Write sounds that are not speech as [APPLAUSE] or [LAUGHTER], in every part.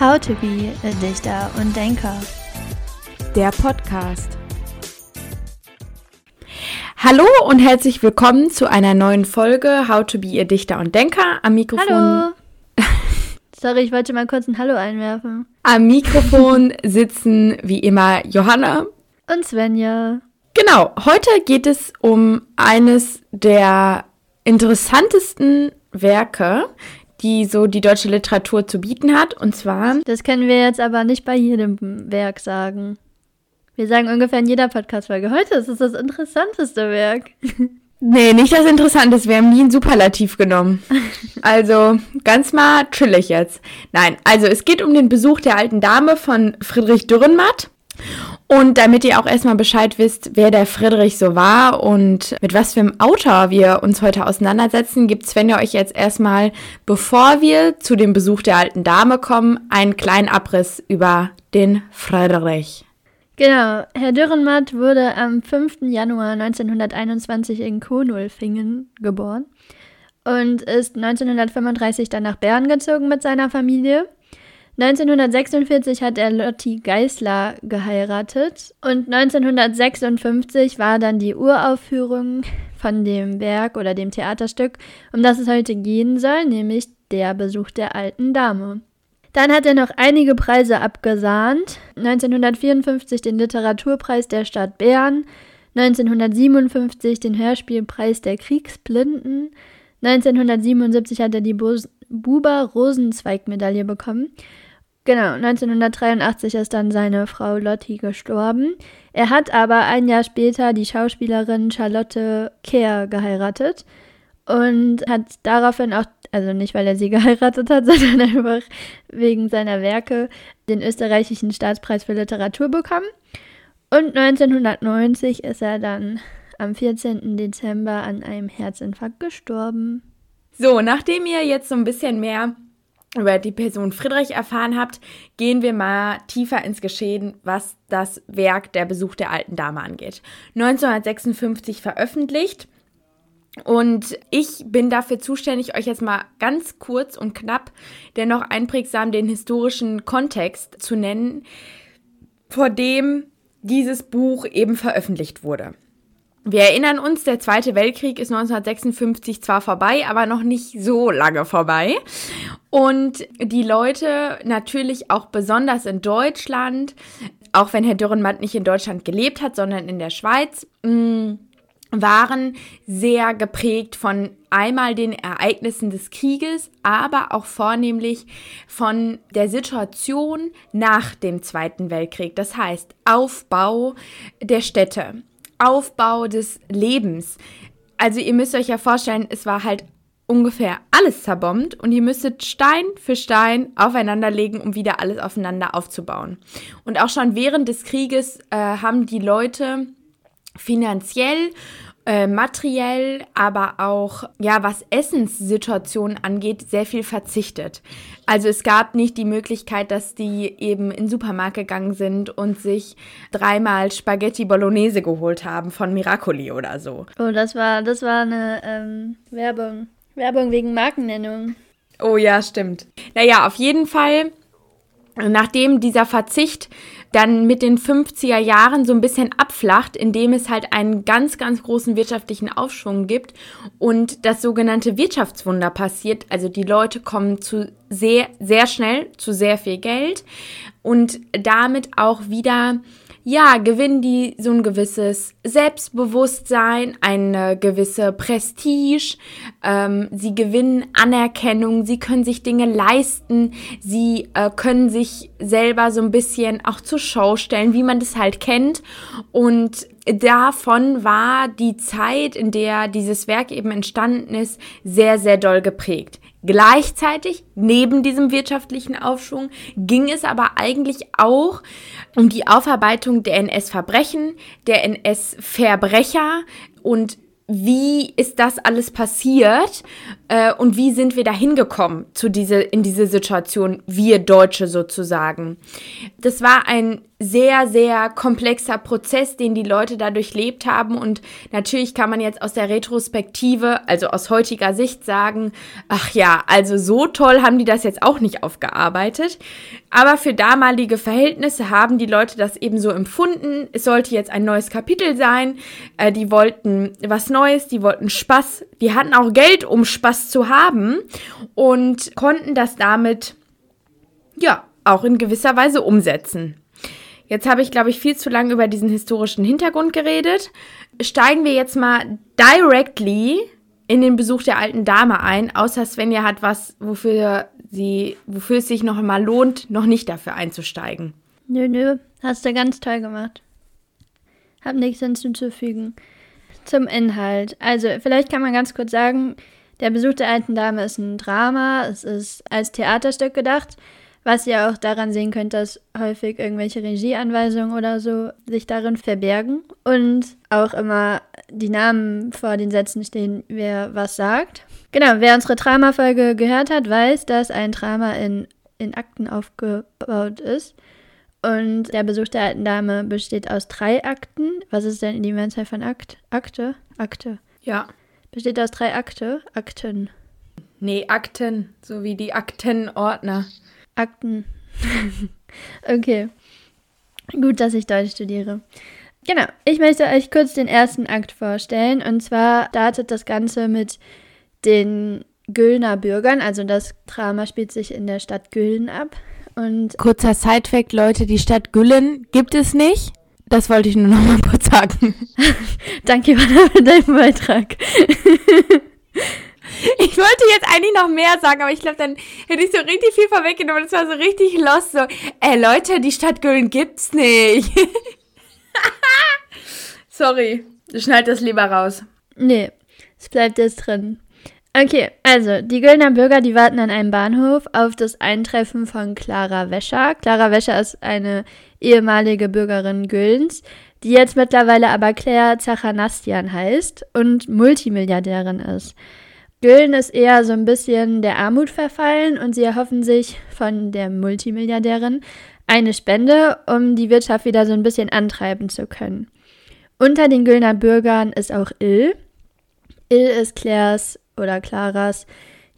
How to be a Dichter und Denker. Der Podcast. Hallo und herzlich willkommen zu einer neuen Folge How to be a Dichter und Denker. Am Mikrofon. Hallo. [LAUGHS] Sorry, ich wollte mal kurz ein Hallo einwerfen. Am Mikrofon sitzen wie immer Johanna und Svenja. Genau, heute geht es um eines der interessantesten Werke, die so die deutsche Literatur zu bieten hat. Und zwar. Das können wir jetzt aber nicht bei jedem Werk sagen. Wir sagen ungefähr in jeder Podcast-Folge. Heute ist es das interessanteste Werk. [LAUGHS] Nee, nicht das Interessante. Wir haben nie ein Superlativ genommen. [LAUGHS] Also ganz mal chillig jetzt. Nein, also es geht um den Besuch der alten Dame von Friedrich Dürrenmatt. Und damit ihr auch erstmal Bescheid wisst, wer der Friedrich so war und mit was für einem Autor wir uns heute auseinandersetzen, gibt Svenja euch jetzt erstmal, bevor wir zu dem Besuch der alten Dame kommen, einen kleinen Abriss über den Friedrich. Genau, Herr Dürrenmatt wurde am 5. Januar 1921 in Konolfingen geboren und ist 1935 dann nach Bern gezogen mit seiner Familie. 1946 hat er Lotti Geisler geheiratet und 1956 war dann die Uraufführung von dem Werk oder dem Theaterstück, um das es heute gehen soll, nämlich der Besuch der alten Dame. Dann hat er noch einige Preise abgesahnt. 1954 den Literaturpreis der Stadt Bern, 1957 den Hörspielpreis der Kriegsblinden, 1977 hat er die Buber-Rosenzweig-Medaille bekommen Genau, 1983 ist dann seine Frau Lotti gestorben. Er hat aber ein Jahr später die Schauspielerin Charlotte Kehr geheiratet und hat daraufhin auch, also nicht weil er sie [LAUGHS] geheiratet hat, sondern einfach wegen seiner Werke, den österreichischen Staatspreis für Literatur bekommen. Und 1990 ist er dann am 14. Dezember an einem Herzinfarkt gestorben. So, nachdem ihr jetzt so ein bisschen mehr über die Person Friedrich erfahren habt, gehen wir mal tiefer ins Geschehen, was das Werk Der Besuch der alten Dame angeht. 1956 veröffentlicht. Und ich bin dafür zuständig, euch jetzt mal ganz kurz und knapp, dennoch einprägsam den historischen Kontext zu nennen, vor dem dieses Buch eben veröffentlicht wurde. Wir erinnern uns, der Zweite Weltkrieg ist 1956 zwar vorbei, aber noch nicht so lange vorbei. Und die Leute natürlich auch besonders in Deutschland, auch wenn Herr Dürrenmatt nicht in Deutschland gelebt hat, sondern in der Schweiz, mm, waren sehr geprägt von einmal den Ereignissen des Krieges, aber auch vornehmlich von der Situation nach dem Zweiten Weltkrieg. Das heißt Aufbau der Städte, Aufbau des Lebens. Also ihr müsst euch ja vorstellen, es war halt ungefähr alles zerbombt und ihr müsstet Stein für Stein aufeinander legen, um wieder alles aufeinander aufzubauen. Und auch schon während des Krieges äh, haben die Leute finanziell äh, materiell, aber auch, ja, was Essenssituationen angeht, sehr viel verzichtet. Also es gab nicht die Möglichkeit, dass die eben in den Supermarkt gegangen sind und sich dreimal Spaghetti Bolognese geholt haben von Miracoli oder so. Oh, das war, das war eine ähm, Werbung. Werbung wegen Markennennung. Oh ja, stimmt. Naja, auf jeden Fall, nachdem dieser Verzicht dann mit den 50er Jahren so ein bisschen abflacht, indem es halt einen ganz, ganz großen wirtschaftlichen Aufschwung gibt und das sogenannte Wirtschaftswunder passiert. Also die Leute kommen zu sehr, sehr schnell zu sehr viel Geld und damit auch wieder ja, gewinnen die so ein gewisses Selbstbewusstsein, eine gewisse Prestige, ähm, sie gewinnen Anerkennung, sie können sich Dinge leisten, sie äh, können sich selber so ein bisschen auch zur Show stellen, wie man das halt kennt. Und davon war die Zeit, in der dieses Werk eben entstanden ist, sehr, sehr doll geprägt. Gleichzeitig, neben diesem wirtschaftlichen Aufschwung, ging es aber eigentlich auch um die Aufarbeitung der NS-Verbrechen, der NS-Verbrecher und wie ist das alles passiert äh, und wie sind wir da hingekommen diese, in diese Situation, wir Deutsche sozusagen. Das war ein sehr, sehr komplexer Prozess, den die Leute da durchlebt haben. Und natürlich kann man jetzt aus der Retrospektive, also aus heutiger Sicht sagen, ach ja, also so toll haben die das jetzt auch nicht aufgearbeitet. Aber für damalige Verhältnisse haben die Leute das eben so empfunden. Es sollte jetzt ein neues Kapitel sein. Äh, die wollten was Neues, die wollten Spaß. Die hatten auch Geld, um Spaß zu haben und konnten das damit, ja, auch in gewisser Weise umsetzen. Jetzt habe ich, glaube ich, viel zu lange über diesen historischen Hintergrund geredet. Steigen wir jetzt mal directly in den Besuch der alten Dame ein, außer Svenja hat was, wofür sie, wofür es sich noch mal lohnt, noch nicht dafür einzusteigen. Nö, nö, hast du ganz toll gemacht. Hab nichts hinzuzufügen. Zum Inhalt. Also, vielleicht kann man ganz kurz sagen, der Besuch der alten Dame ist ein Drama, es ist als Theaterstück gedacht. Was ihr auch daran sehen könnt, dass häufig irgendwelche Regieanweisungen oder so sich darin verbergen und auch immer die Namen vor den Sätzen stehen, wer was sagt. Genau, wer unsere Drama-Folge gehört hat, weiß, dass ein Drama in, in Akten aufgebaut ist. Und der Besuch der alten Dame besteht aus drei Akten. Was ist denn die Mehrzahl von Akt? Akte? Akte. Ja. Besteht aus drei Akte? Akten. Nee, Akten, so wie die Aktenordner. Akten. [LAUGHS] okay. Gut, dass ich Deutsch studiere. Genau, ich möchte euch kurz den ersten Akt vorstellen. Und zwar startet das Ganze mit den Güllner Bürgern. Also das Drama spielt sich in der Stadt Güllen ab. Und Kurzer Sidefact, Leute, die Stadt Güllen gibt es nicht. Das wollte ich nur noch mal [LAUGHS] kurz sagen. [LAUGHS] Danke für deinen Beitrag. [LAUGHS] Ich wollte jetzt eigentlich noch mehr sagen, aber ich glaube, dann hätte ich so richtig viel vorweggenommen. Das war so richtig lost. So, ey Leute, die Stadt Güllen gibt's nicht. [LAUGHS] Sorry, schneid das lieber raus. Nee, es bleibt jetzt drin. Okay, also die Güllner Bürger, die warten an einem Bahnhof auf das Eintreffen von Clara Wäscher. Clara Wäscher ist eine ehemalige Bürgerin Güllens, die jetzt mittlerweile aber Claire Zachanastian heißt und Multimilliardärin ist. Güllen ist eher so ein bisschen der Armut verfallen und sie erhoffen sich von der Multimilliardärin eine Spende, um die Wirtschaft wieder so ein bisschen antreiben zu können. Unter den Güllner Bürgern ist auch Ill. Ill ist Claires oder Claras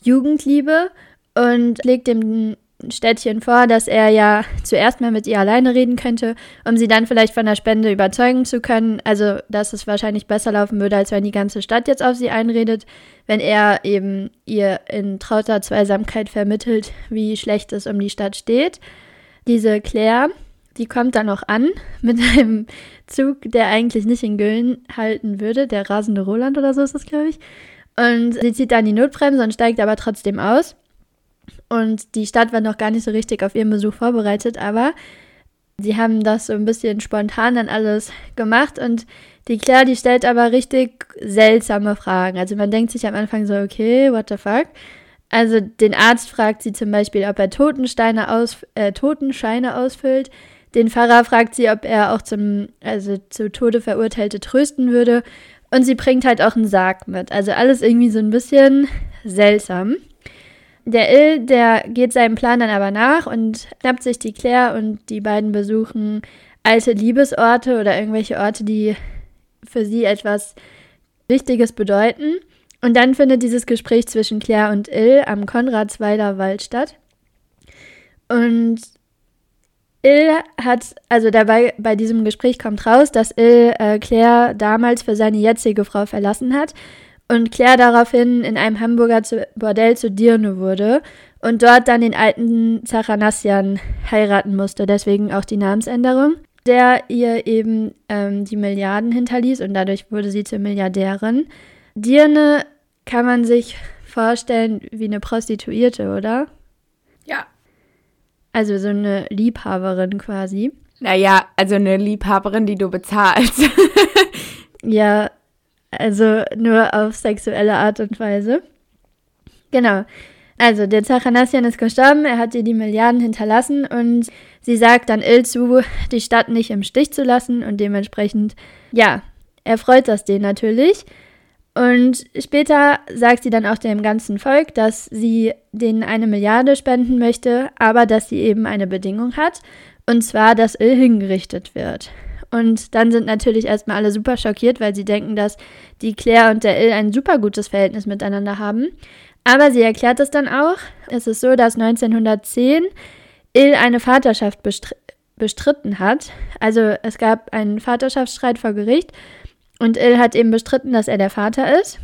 Jugendliebe und legt dem Städtchen vor, dass er ja zuerst mal mit ihr alleine reden könnte, um sie dann vielleicht von der Spende überzeugen zu können. Also, dass es wahrscheinlich besser laufen würde, als wenn die ganze Stadt jetzt auf sie einredet, wenn er eben ihr in trauter Zweisamkeit vermittelt, wie schlecht es um die Stadt steht. Diese Claire, die kommt dann noch an mit [LAUGHS] einem Zug, der eigentlich nicht in Güllen halten würde, der rasende Roland oder so ist das, glaube ich. Und sie zieht dann die Notbremse und steigt aber trotzdem aus. Und die Stadt war noch gar nicht so richtig auf ihren Besuch vorbereitet, aber sie haben das so ein bisschen spontan dann alles gemacht und die Claire, die stellt aber richtig seltsame Fragen. Also man denkt sich am Anfang so, okay, what the fuck? Also den Arzt fragt sie zum Beispiel, ob er Totensteine aus, äh, Totenscheine ausfüllt. Den Pfarrer fragt sie, ob er auch zum, also zu Tode verurteilte trösten würde. Und sie bringt halt auch einen Sarg mit. Also alles irgendwie so ein bisschen seltsam. Der Ill, der geht seinem Plan dann aber nach und schnappt sich die Claire und die beiden besuchen alte Liebesorte oder irgendwelche Orte, die für sie etwas Wichtiges bedeuten. Und dann findet dieses Gespräch zwischen Claire und Ill am Konradsweiler Wald statt. Und Ill hat, also dabei bei diesem Gespräch kommt raus, dass Ill äh, Claire damals für seine jetzige Frau verlassen hat und Claire daraufhin in einem Hamburger zu, Bordell zu Dirne wurde und dort dann den alten Zachanassian heiraten musste, deswegen auch die Namensänderung, der ihr eben ähm, die Milliarden hinterließ und dadurch wurde sie zur Milliardärin. Dirne kann man sich vorstellen wie eine Prostituierte, oder? Ja. Also so eine Liebhaberin quasi. Naja, also eine Liebhaberin, die du bezahlst. [LAUGHS] ja, also nur auf sexuelle Art und Weise. Genau. Also, der Zachanassian ist gestorben, er hat ihr die Milliarden hinterlassen und sie sagt dann Il zu, die Stadt nicht im Stich zu lassen und dementsprechend, ja, er freut das den natürlich. Und später sagt sie dann auch dem ganzen Volk, dass sie denen eine Milliarde spenden möchte, aber dass sie eben eine Bedingung hat. Und zwar, dass Il hingerichtet wird. Und dann sind natürlich erstmal alle super schockiert, weil sie denken, dass die Claire und der Il ein super gutes Verhältnis miteinander haben. Aber sie erklärt es dann auch. Es ist so, dass 1910 Il eine Vaterschaft bestr bestritten hat. Also es gab einen Vaterschaftsstreit vor Gericht und Il hat eben bestritten, dass er der Vater ist.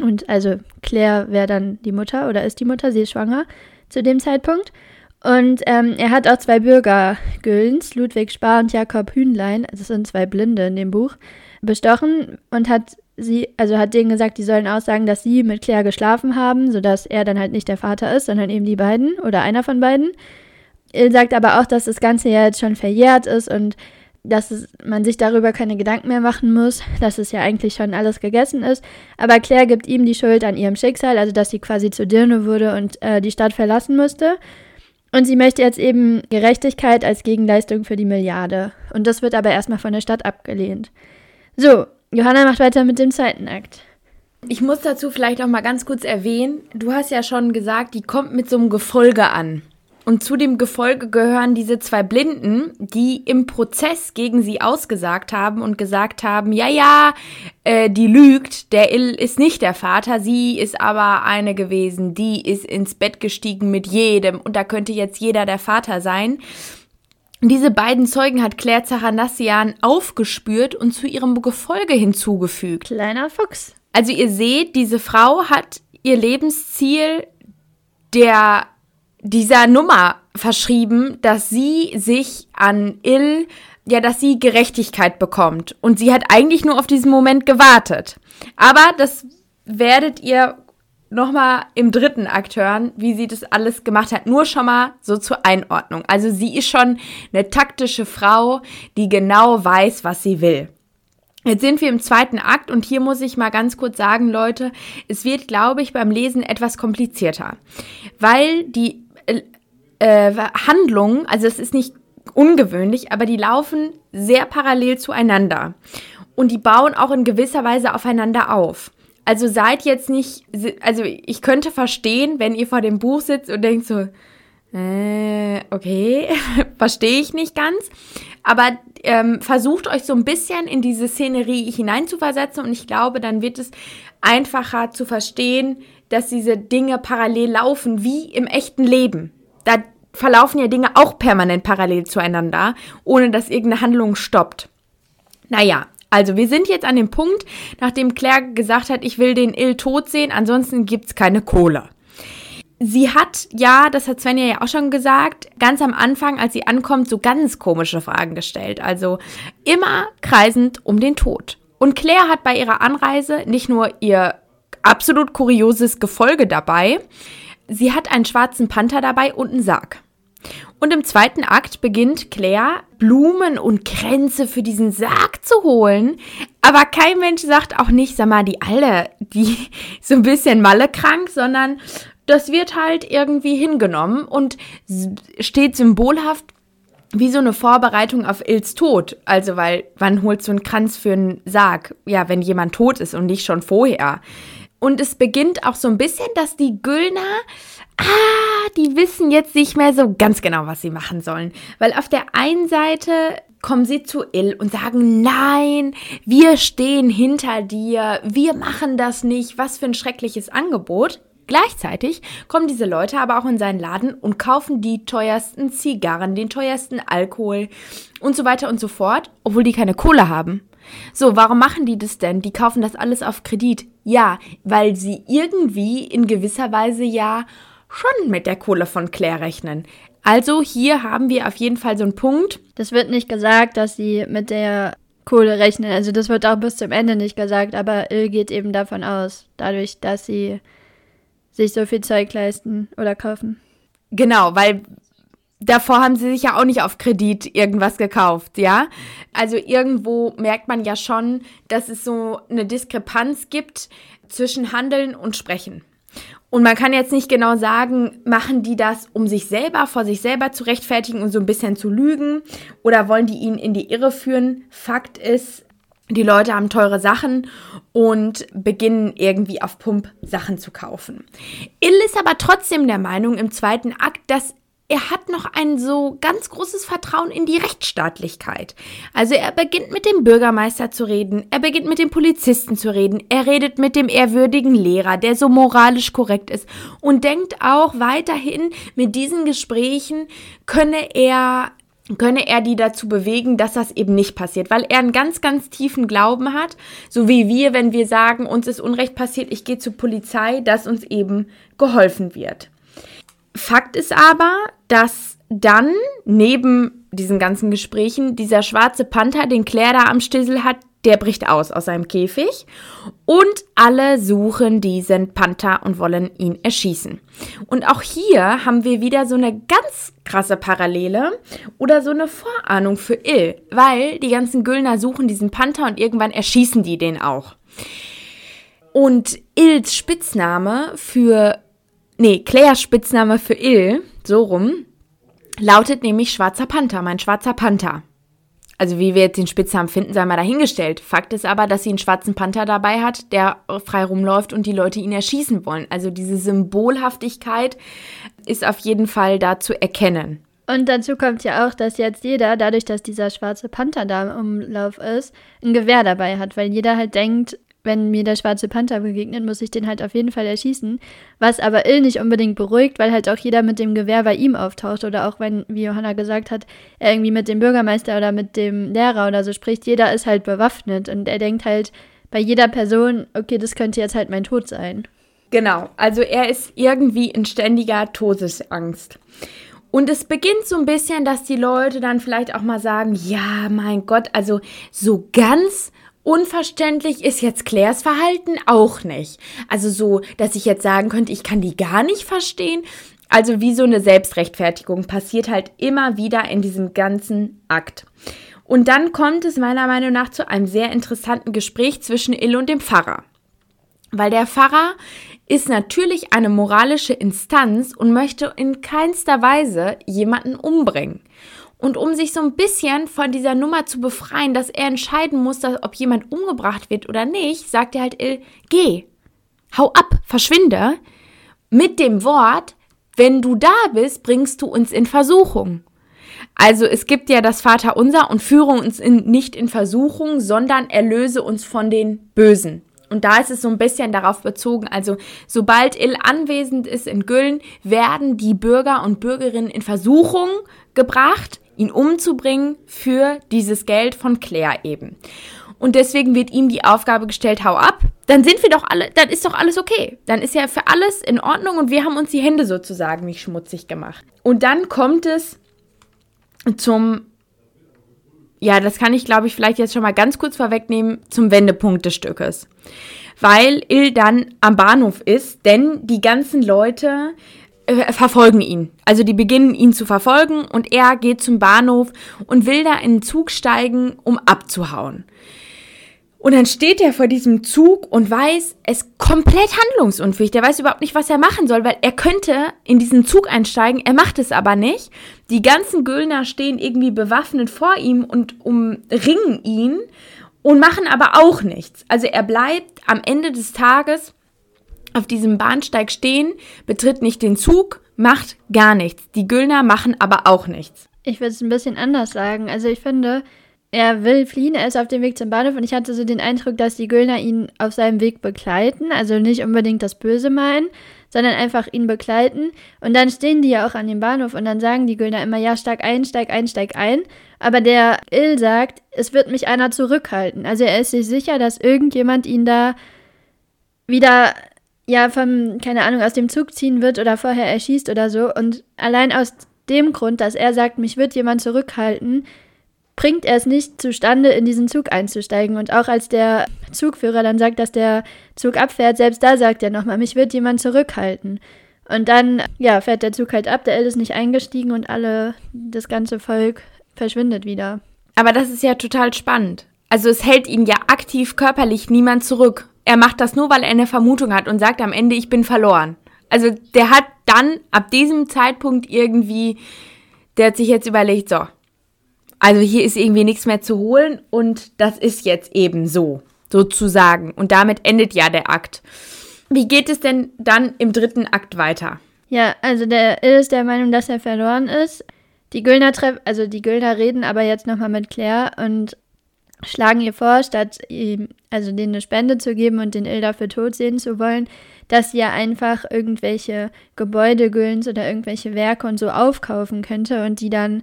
Und also Claire wäre dann die Mutter oder ist die Mutter, sie ist schwanger zu dem Zeitpunkt. Und ähm, er hat auch zwei Bürger, Güllens, Ludwig Spar und Jakob Hühnlein, das sind zwei Blinde in dem Buch, bestochen und hat sie, also hat denen gesagt, die sollen aussagen, dass sie mit Claire geschlafen haben, sodass er dann halt nicht der Vater ist, sondern eben die beiden oder einer von beiden. Er sagt aber auch, dass das Ganze ja jetzt schon verjährt ist und dass es, man sich darüber keine Gedanken mehr machen muss, dass es ja eigentlich schon alles gegessen ist. Aber Claire gibt ihm die Schuld an ihrem Schicksal, also dass sie quasi zur Dirne wurde und äh, die Stadt verlassen musste. Und sie möchte jetzt eben Gerechtigkeit als Gegenleistung für die Milliarde. Und das wird aber erstmal von der Stadt abgelehnt. So, Johanna macht weiter mit dem zweiten Akt. Ich muss dazu vielleicht noch mal ganz kurz erwähnen, du hast ja schon gesagt, die kommt mit so einem Gefolge an. Und zu dem Gefolge gehören diese zwei Blinden, die im Prozess gegen sie ausgesagt haben und gesagt haben, ja, ja, äh, die lügt, der Ill ist nicht der Vater, sie ist aber eine gewesen, die ist ins Bett gestiegen mit jedem und da könnte jetzt jeder der Vater sein. Diese beiden Zeugen hat Claire Zachanassian aufgespürt und zu ihrem Gefolge hinzugefügt. Kleiner Fuchs. Also ihr seht, diese Frau hat ihr Lebensziel der dieser Nummer verschrieben, dass sie sich an Ill, ja, dass sie Gerechtigkeit bekommt. Und sie hat eigentlich nur auf diesen Moment gewartet. Aber das werdet ihr nochmal im dritten Akt hören, wie sie das alles gemacht hat. Nur schon mal so zur Einordnung. Also sie ist schon eine taktische Frau, die genau weiß, was sie will. Jetzt sind wir im zweiten Akt und hier muss ich mal ganz kurz sagen, Leute, es wird, glaube ich, beim Lesen etwas komplizierter, weil die äh, Handlungen, also es ist nicht ungewöhnlich, aber die laufen sehr parallel zueinander. Und die bauen auch in gewisser Weise aufeinander auf. Also seid jetzt nicht, also ich könnte verstehen, wenn ihr vor dem Buch sitzt und denkt so, äh, okay, [LAUGHS] verstehe ich nicht ganz. Aber ähm, versucht euch so ein bisschen in diese Szenerie hineinzuversetzen und ich glaube, dann wird es einfacher zu verstehen, dass diese Dinge parallel laufen, wie im echten Leben. Da verlaufen ja Dinge auch permanent parallel zueinander, ohne dass irgendeine Handlung stoppt. Naja, also wir sind jetzt an dem Punkt, nachdem Claire gesagt hat, ich will den Ill tot sehen, ansonsten gibt's keine Kohle. Sie hat ja, das hat Svenja ja auch schon gesagt, ganz am Anfang, als sie ankommt, so ganz komische Fragen gestellt. Also immer kreisend um den Tod. Und Claire hat bei ihrer Anreise nicht nur ihr absolut kurioses Gefolge dabei. Sie hat einen schwarzen Panther dabei und einen Sarg. Und im zweiten Akt beginnt Claire, Blumen und Kränze für diesen Sarg zu holen. Aber kein Mensch sagt auch nicht, sag mal, die alle, die so ein bisschen mallekrank, sondern das wird halt irgendwie hingenommen und steht symbolhaft wie so eine Vorbereitung auf Ills Tod. Also, weil wann holst du einen Kranz für einen Sarg? Ja, wenn jemand tot ist und nicht schon vorher. Und es beginnt auch so ein bisschen, dass die Güllner, ah, die wissen jetzt nicht mehr so ganz genau, was sie machen sollen. Weil auf der einen Seite kommen sie zu Ill und sagen, nein, wir stehen hinter dir, wir machen das nicht, was für ein schreckliches Angebot. Gleichzeitig kommen diese Leute aber auch in seinen Laden und kaufen die teuersten Zigarren, den teuersten Alkohol und so weiter und so fort, obwohl die keine Kohle haben. So, warum machen die das denn? Die kaufen das alles auf Kredit. Ja, weil sie irgendwie in gewisser Weise ja schon mit der Kohle von Claire rechnen. Also hier haben wir auf jeden Fall so einen Punkt. Das wird nicht gesagt, dass sie mit der Kohle rechnen. Also das wird auch bis zum Ende nicht gesagt, aber Il geht eben davon aus, dadurch, dass sie sich so viel Zeug leisten oder kaufen. Genau, weil davor haben sie sich ja auch nicht auf Kredit irgendwas gekauft, ja? Also irgendwo merkt man ja schon, dass es so eine Diskrepanz gibt zwischen Handeln und Sprechen. Und man kann jetzt nicht genau sagen, machen die das, um sich selber, vor sich selber zu rechtfertigen und so ein bisschen zu lügen? Oder wollen die ihn in die Irre führen? Fakt ist, die Leute haben teure Sachen und beginnen irgendwie auf Pump Sachen zu kaufen. Ill ist aber trotzdem der Meinung im zweiten Akt, dass er hat noch ein so ganz großes Vertrauen in die Rechtsstaatlichkeit. Also er beginnt mit dem Bürgermeister zu reden, er beginnt mit dem Polizisten zu reden, er redet mit dem ehrwürdigen Lehrer, der so moralisch korrekt ist und denkt auch weiterhin, mit diesen Gesprächen könne er könne er die dazu bewegen, dass das eben nicht passiert, weil er einen ganz, ganz tiefen Glauben hat, so wie wir, wenn wir sagen, uns ist Unrecht passiert, ich gehe zur Polizei, dass uns eben geholfen wird. Fakt ist aber, dass dann neben diesen ganzen Gesprächen dieser schwarze Panther, den Claire da am Stissel hat, der bricht aus aus seinem Käfig und alle suchen diesen Panther und wollen ihn erschießen. Und auch hier haben wir wieder so eine ganz krasse Parallele oder so eine Vorahnung für Ill, weil die ganzen Güllner suchen diesen Panther und irgendwann erschießen die den auch. Und Ills Spitzname für nee, Claires Spitzname für Ill, so rum, lautet nämlich Schwarzer Panther, mein Schwarzer Panther. Also wie wir jetzt den Spitznamen finden, sei mal dahingestellt. Fakt ist aber, dass sie einen schwarzen Panther dabei hat, der frei rumläuft und die Leute ihn erschießen wollen. Also diese Symbolhaftigkeit ist auf jeden Fall da zu erkennen. Und dazu kommt ja auch, dass jetzt jeder, dadurch, dass dieser schwarze Panther da im Umlauf ist, ein Gewehr dabei hat, weil jeder halt denkt, wenn mir der schwarze Panther begegnet, muss ich den halt auf jeden Fall erschießen. Was aber Ill nicht unbedingt beruhigt, weil halt auch jeder mit dem Gewehr bei ihm auftaucht. Oder auch wenn, wie Johanna gesagt hat, er irgendwie mit dem Bürgermeister oder mit dem Lehrer oder so spricht, jeder ist halt bewaffnet. Und er denkt halt bei jeder Person, okay, das könnte jetzt halt mein Tod sein. Genau, also er ist irgendwie in ständiger Todesangst. Und es beginnt so ein bisschen, dass die Leute dann vielleicht auch mal sagen, ja, mein Gott, also so ganz Unverständlich ist jetzt Claires Verhalten auch nicht. Also so, dass ich jetzt sagen könnte, ich kann die gar nicht verstehen. Also wie so eine Selbstrechtfertigung passiert halt immer wieder in diesem ganzen Akt. Und dann kommt es meiner Meinung nach zu einem sehr interessanten Gespräch zwischen Ill und dem Pfarrer. Weil der Pfarrer ist natürlich eine moralische Instanz und möchte in keinster Weise jemanden umbringen. Und um sich so ein bisschen von dieser Nummer zu befreien, dass er entscheiden muss, dass, ob jemand umgebracht wird oder nicht, sagt er halt, Il, geh, hau ab, verschwinde, mit dem Wort, wenn du da bist, bringst du uns in Versuchung. Also es gibt ja das Vaterunser und führe uns in, nicht in Versuchung, sondern erlöse uns von den Bösen. Und da ist es so ein bisschen darauf bezogen, also sobald Il anwesend ist in Güllen, werden die Bürger und Bürgerinnen in Versuchung gebracht ihn umzubringen für dieses Geld von Claire eben. Und deswegen wird ihm die Aufgabe gestellt, hau ab, dann sind wir doch alle, dann ist doch alles okay. Dann ist ja für alles in Ordnung und wir haben uns die Hände sozusagen nicht schmutzig gemacht. Und dann kommt es zum, ja, das kann ich glaube ich vielleicht jetzt schon mal ganz kurz vorwegnehmen, zum Wendepunkt des Stückes. Weil Il dann am Bahnhof ist, denn die ganzen Leute äh, verfolgen ihn. Also die beginnen ihn zu verfolgen und er geht zum Bahnhof und will da in den Zug steigen, um abzuhauen. Und dann steht er vor diesem Zug und weiß, er ist komplett handlungsunfähig. Der weiß überhaupt nicht, was er machen soll, weil er könnte in diesen Zug einsteigen, er macht es aber nicht. Die ganzen Güllner stehen irgendwie bewaffnet vor ihm und umringen ihn und machen aber auch nichts. Also er bleibt am Ende des Tages auf diesem Bahnsteig stehen, betritt nicht den Zug, macht gar nichts. Die Güllner machen aber auch nichts. Ich würde es ein bisschen anders sagen. Also ich finde, er will fliehen, er ist auf dem Weg zum Bahnhof und ich hatte so den Eindruck, dass die Güllner ihn auf seinem Weg begleiten. Also nicht unbedingt das Böse meinen, sondern einfach ihn begleiten. Und dann stehen die ja auch an dem Bahnhof und dann sagen die Güllner immer, ja, steig ein, steig ein, steig ein. Aber der Ill sagt, es wird mich einer zurückhalten. Also er ist sich sicher, dass irgendjemand ihn da wieder ja, vom, keine Ahnung, aus dem Zug ziehen wird oder vorher erschießt oder so. Und allein aus dem Grund, dass er sagt, mich wird jemand zurückhalten, bringt er es nicht zustande, in diesen Zug einzusteigen. Und auch als der Zugführer dann sagt, dass der Zug abfährt, selbst da sagt er nochmal, mich wird jemand zurückhalten. Und dann, ja, fährt der Zug halt ab, der L ist nicht eingestiegen und alle, das ganze Volk verschwindet wieder. Aber das ist ja total spannend. Also es hält ihn ja aktiv körperlich niemand zurück er macht das nur, weil er eine Vermutung hat und sagt am Ende, ich bin verloren. Also der hat dann ab diesem Zeitpunkt irgendwie, der hat sich jetzt überlegt, so, also hier ist irgendwie nichts mehr zu holen und das ist jetzt eben so, sozusagen. Und damit endet ja der Akt. Wie geht es denn dann im dritten Akt weiter? Ja, also der ist der Meinung, dass er verloren ist. Die Güllner treffen, also die Güllner reden aber jetzt nochmal mit Claire und schlagen ihr vor, statt ihm, also denen eine Spende zu geben und den Il dafür tot sehen zu wollen, dass sie ja einfach irgendwelche Gebäude Güllens oder irgendwelche Werke und so aufkaufen könnte und die dann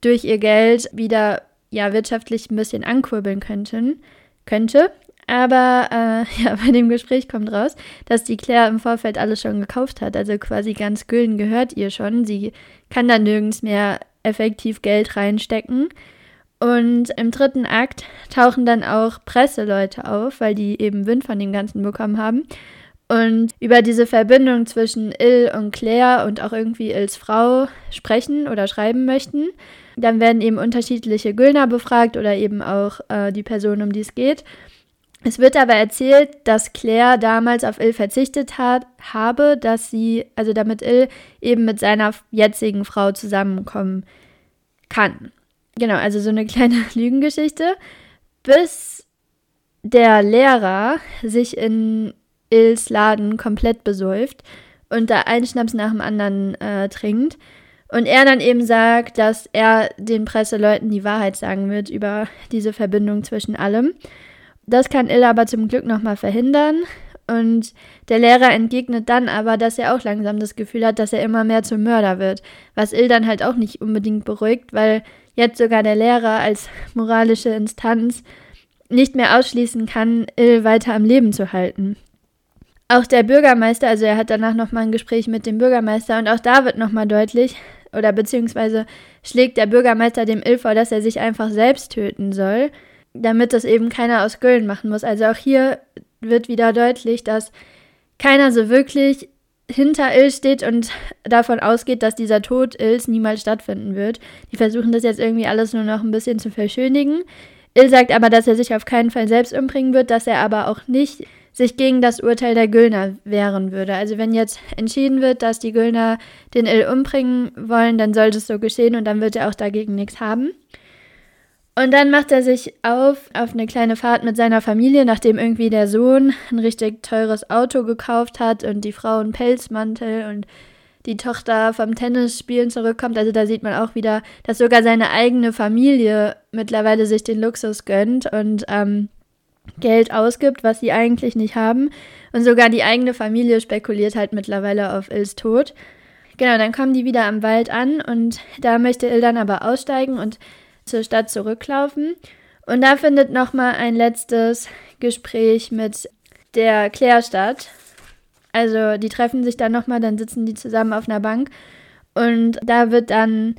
durch ihr Geld wieder ja wirtschaftlich ein bisschen ankurbeln könnten, könnte. Aber äh, [LAUGHS] ja, bei dem Gespräch kommt raus, dass die Claire im Vorfeld alles schon gekauft hat. Also quasi ganz Gülden gehört ihr schon. Sie kann da nirgends mehr effektiv Geld reinstecken. Und im dritten Akt tauchen dann auch Presseleute auf, weil die eben Wind von dem Ganzen bekommen haben. Und über diese Verbindung zwischen Il und Claire und auch irgendwie Ils Frau sprechen oder schreiben möchten. Dann werden eben unterschiedliche Güllner befragt oder eben auch äh, die Person, um die es geht. Es wird aber erzählt, dass Claire damals auf Il verzichtet hat, habe, dass sie, also damit Il eben mit seiner jetzigen Frau zusammenkommen kann. Genau, also so eine [LAUGHS] kleine Lügengeschichte. Bis der Lehrer sich in Ils Laden komplett besäuft und da einen Schnaps nach dem anderen äh, trinkt. Und er dann eben sagt, dass er den Presseleuten die Wahrheit sagen wird über diese Verbindung zwischen allem. Das kann Il aber zum Glück nochmal verhindern. Und der Lehrer entgegnet dann aber, dass er auch langsam das Gefühl hat, dass er immer mehr zum Mörder wird. Was Il dann halt auch nicht unbedingt beruhigt, weil jetzt sogar der Lehrer als moralische Instanz nicht mehr ausschließen kann, Il weiter am Leben zu halten. Auch der Bürgermeister, also er hat danach nochmal ein Gespräch mit dem Bürgermeister und auch da wird nochmal deutlich, oder beziehungsweise schlägt der Bürgermeister dem Il vor, dass er sich einfach selbst töten soll damit das eben keiner aus Köln machen muss. Also auch hier wird wieder deutlich, dass keiner so wirklich hinter Il steht und davon ausgeht, dass dieser Tod Ils niemals stattfinden wird. Die versuchen das jetzt irgendwie alles nur noch ein bisschen zu verschönigen. Il sagt aber, dass er sich auf keinen Fall selbst umbringen wird, dass er aber auch nicht sich gegen das Urteil der Güllner wehren würde. Also wenn jetzt entschieden wird, dass die Güllner den Il umbringen wollen, dann soll das so geschehen und dann wird er auch dagegen nichts haben. Und dann macht er sich auf auf eine kleine Fahrt mit seiner Familie, nachdem irgendwie der Sohn ein richtig teures Auto gekauft hat und die Frau einen Pelzmantel und die Tochter vom Tennisspielen zurückkommt. Also da sieht man auch wieder, dass sogar seine eigene Familie mittlerweile sich den Luxus gönnt und ähm, Geld ausgibt, was sie eigentlich nicht haben. Und sogar die eigene Familie spekuliert halt mittlerweile auf Ils Tod. Genau, dann kommen die wieder am Wald an und da möchte Il dann aber aussteigen und zur Stadt zurücklaufen. Und da findet nochmal ein letztes Gespräch mit der Claire statt. Also die treffen sich dann nochmal, dann sitzen die zusammen auf einer Bank. Und da wird dann,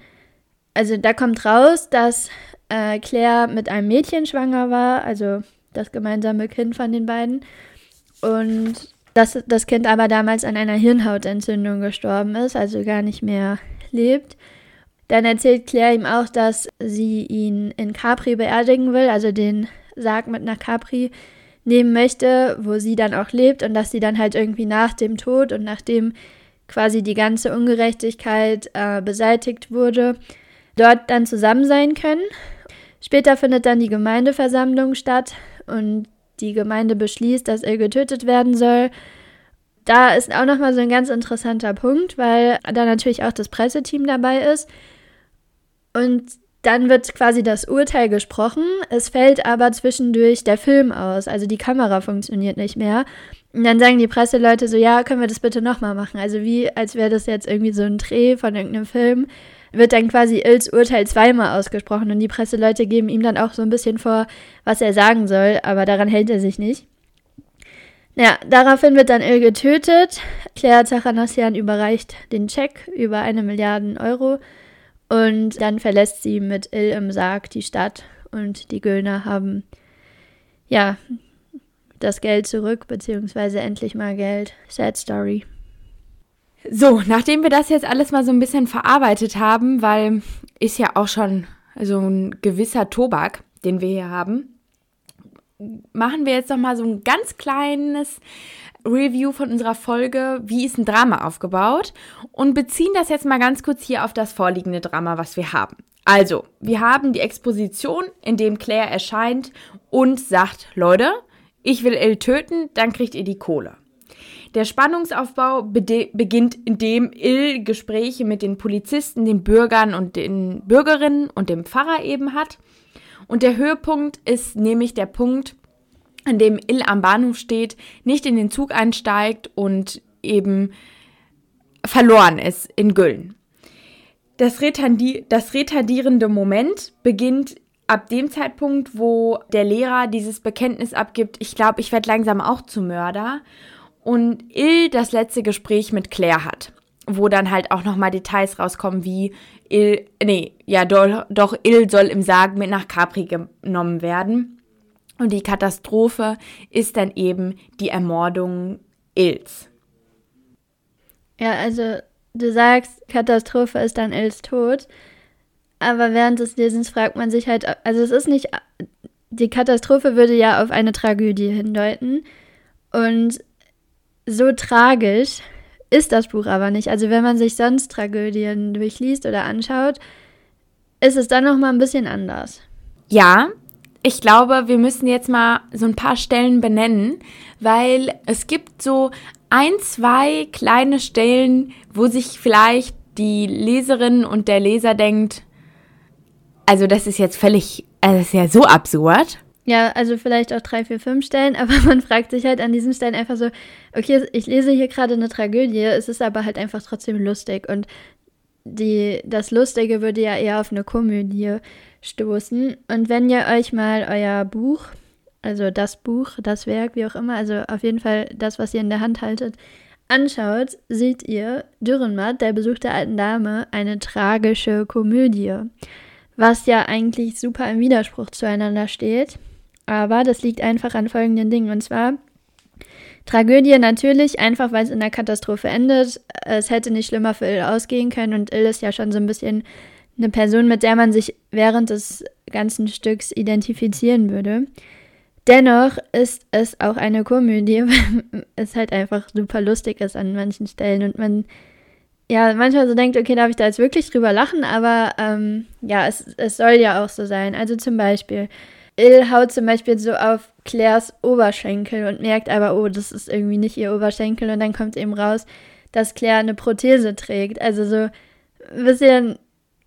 also da kommt raus, dass äh, Claire mit einem Mädchen schwanger war, also das gemeinsame Kind von den beiden. Und dass das Kind aber damals an einer Hirnhautentzündung gestorben ist, also gar nicht mehr lebt. Dann erzählt Claire ihm auch, dass sie ihn in Capri beerdigen will, also den Sarg mit nach Capri nehmen möchte, wo sie dann auch lebt und dass sie dann halt irgendwie nach dem Tod und nachdem quasi die ganze Ungerechtigkeit äh, beseitigt wurde, dort dann zusammen sein können. Später findet dann die Gemeindeversammlung statt und die Gemeinde beschließt, dass er getötet werden soll. Da ist auch nochmal so ein ganz interessanter Punkt, weil da natürlich auch das Presseteam dabei ist. Und dann wird quasi das Urteil gesprochen. Es fällt aber zwischendurch der Film aus, also die Kamera funktioniert nicht mehr. Und dann sagen die Presseleute so, ja, können wir das bitte nochmal machen? Also wie, als wäre das jetzt irgendwie so ein Dreh von irgendeinem Film, wird dann quasi Ills Urteil zweimal ausgesprochen und die Presseleute geben ihm dann auch so ein bisschen vor, was er sagen soll, aber daran hält er sich nicht. Ja, daraufhin wird dann Il getötet. Claire Zachanassian überreicht den Scheck über eine Milliarde Euro und dann verlässt sie mit Il im Sarg die Stadt und die Göllner haben ja das Geld zurück, beziehungsweise endlich mal Geld. Sad Story. So, nachdem wir das jetzt alles mal so ein bisschen verarbeitet haben, weil ist ja auch schon so ein gewisser Tobak, den wir hier haben, machen wir jetzt noch mal so ein ganz kleines Review von unserer Folge, wie ist ein Drama aufgebaut und beziehen das jetzt mal ganz kurz hier auf das vorliegende Drama, was wir haben. Also, wir haben die Exposition, in dem Claire erscheint und sagt, Leute, ich will Elle töten, dann kriegt ihr die Kohle. Der Spannungsaufbau beginnt, indem Ill Gespräche mit den Polizisten, den Bürgern und den Bürgerinnen und dem Pfarrer eben hat. Und der Höhepunkt ist nämlich der Punkt, an dem Ill am Bahnhof steht, nicht in den Zug einsteigt und eben verloren ist in Güllen. Das, retandi das retardierende Moment beginnt ab dem Zeitpunkt, wo der Lehrer dieses Bekenntnis abgibt, ich glaube, ich werde langsam auch zu Mörder. Und Ill das letzte Gespräch mit Claire hat, wo dann halt auch nochmal Details rauskommen, wie Ill, nee, ja, doch, doch Ill soll im Sarg mit nach Capri genommen werden. Und die Katastrophe ist dann eben die Ermordung Ills. Ja, also du sagst, Katastrophe ist dann Els Tod. Aber während des Lesens fragt man sich halt, also es ist nicht, die Katastrophe würde ja auf eine Tragödie hindeuten. Und so tragisch ist das Buch aber nicht. Also wenn man sich sonst Tragödien durchliest oder anschaut, ist es dann noch mal ein bisschen anders. Ja, ich glaube, wir müssen jetzt mal so ein paar Stellen benennen, weil es gibt so ein, zwei kleine Stellen, wo sich vielleicht die Leserin und der Leser denkt, also das ist jetzt völlig, also das ist ja so absurd. Ja, also vielleicht auch drei, vier, fünf Stellen, [LAUGHS] aber man fragt sich halt an diesen Stellen einfach so, okay, ich lese hier gerade eine Tragödie, es ist aber halt einfach trotzdem lustig und die, das Lustige würde ja eher auf eine Komödie stoßen. Und wenn ihr euch mal euer Buch, also das Buch, das Werk, wie auch immer, also auf jeden Fall das, was ihr in der Hand haltet, anschaut, seht ihr Dürrenmatt, der Besuch der alten Dame, eine tragische Komödie was ja eigentlich super im Widerspruch zueinander steht. Aber das liegt einfach an folgenden Dingen. Und zwar Tragödie natürlich, einfach weil es in der Katastrophe endet. Es hätte nicht schlimmer für Ill ausgehen können. Und Ill ist ja schon so ein bisschen eine Person, mit der man sich während des ganzen Stücks identifizieren würde. Dennoch ist es auch eine Komödie, [LAUGHS] weil es halt einfach super lustig ist an manchen Stellen und man ja, manchmal so denkt, okay, darf ich da jetzt wirklich drüber lachen, aber ähm, ja, es, es soll ja auch so sein. Also zum Beispiel, Il haut zum Beispiel so auf Claires Oberschenkel und merkt aber, oh, das ist irgendwie nicht ihr Oberschenkel und dann kommt eben raus, dass Claire eine Prothese trägt. Also so ein bisschen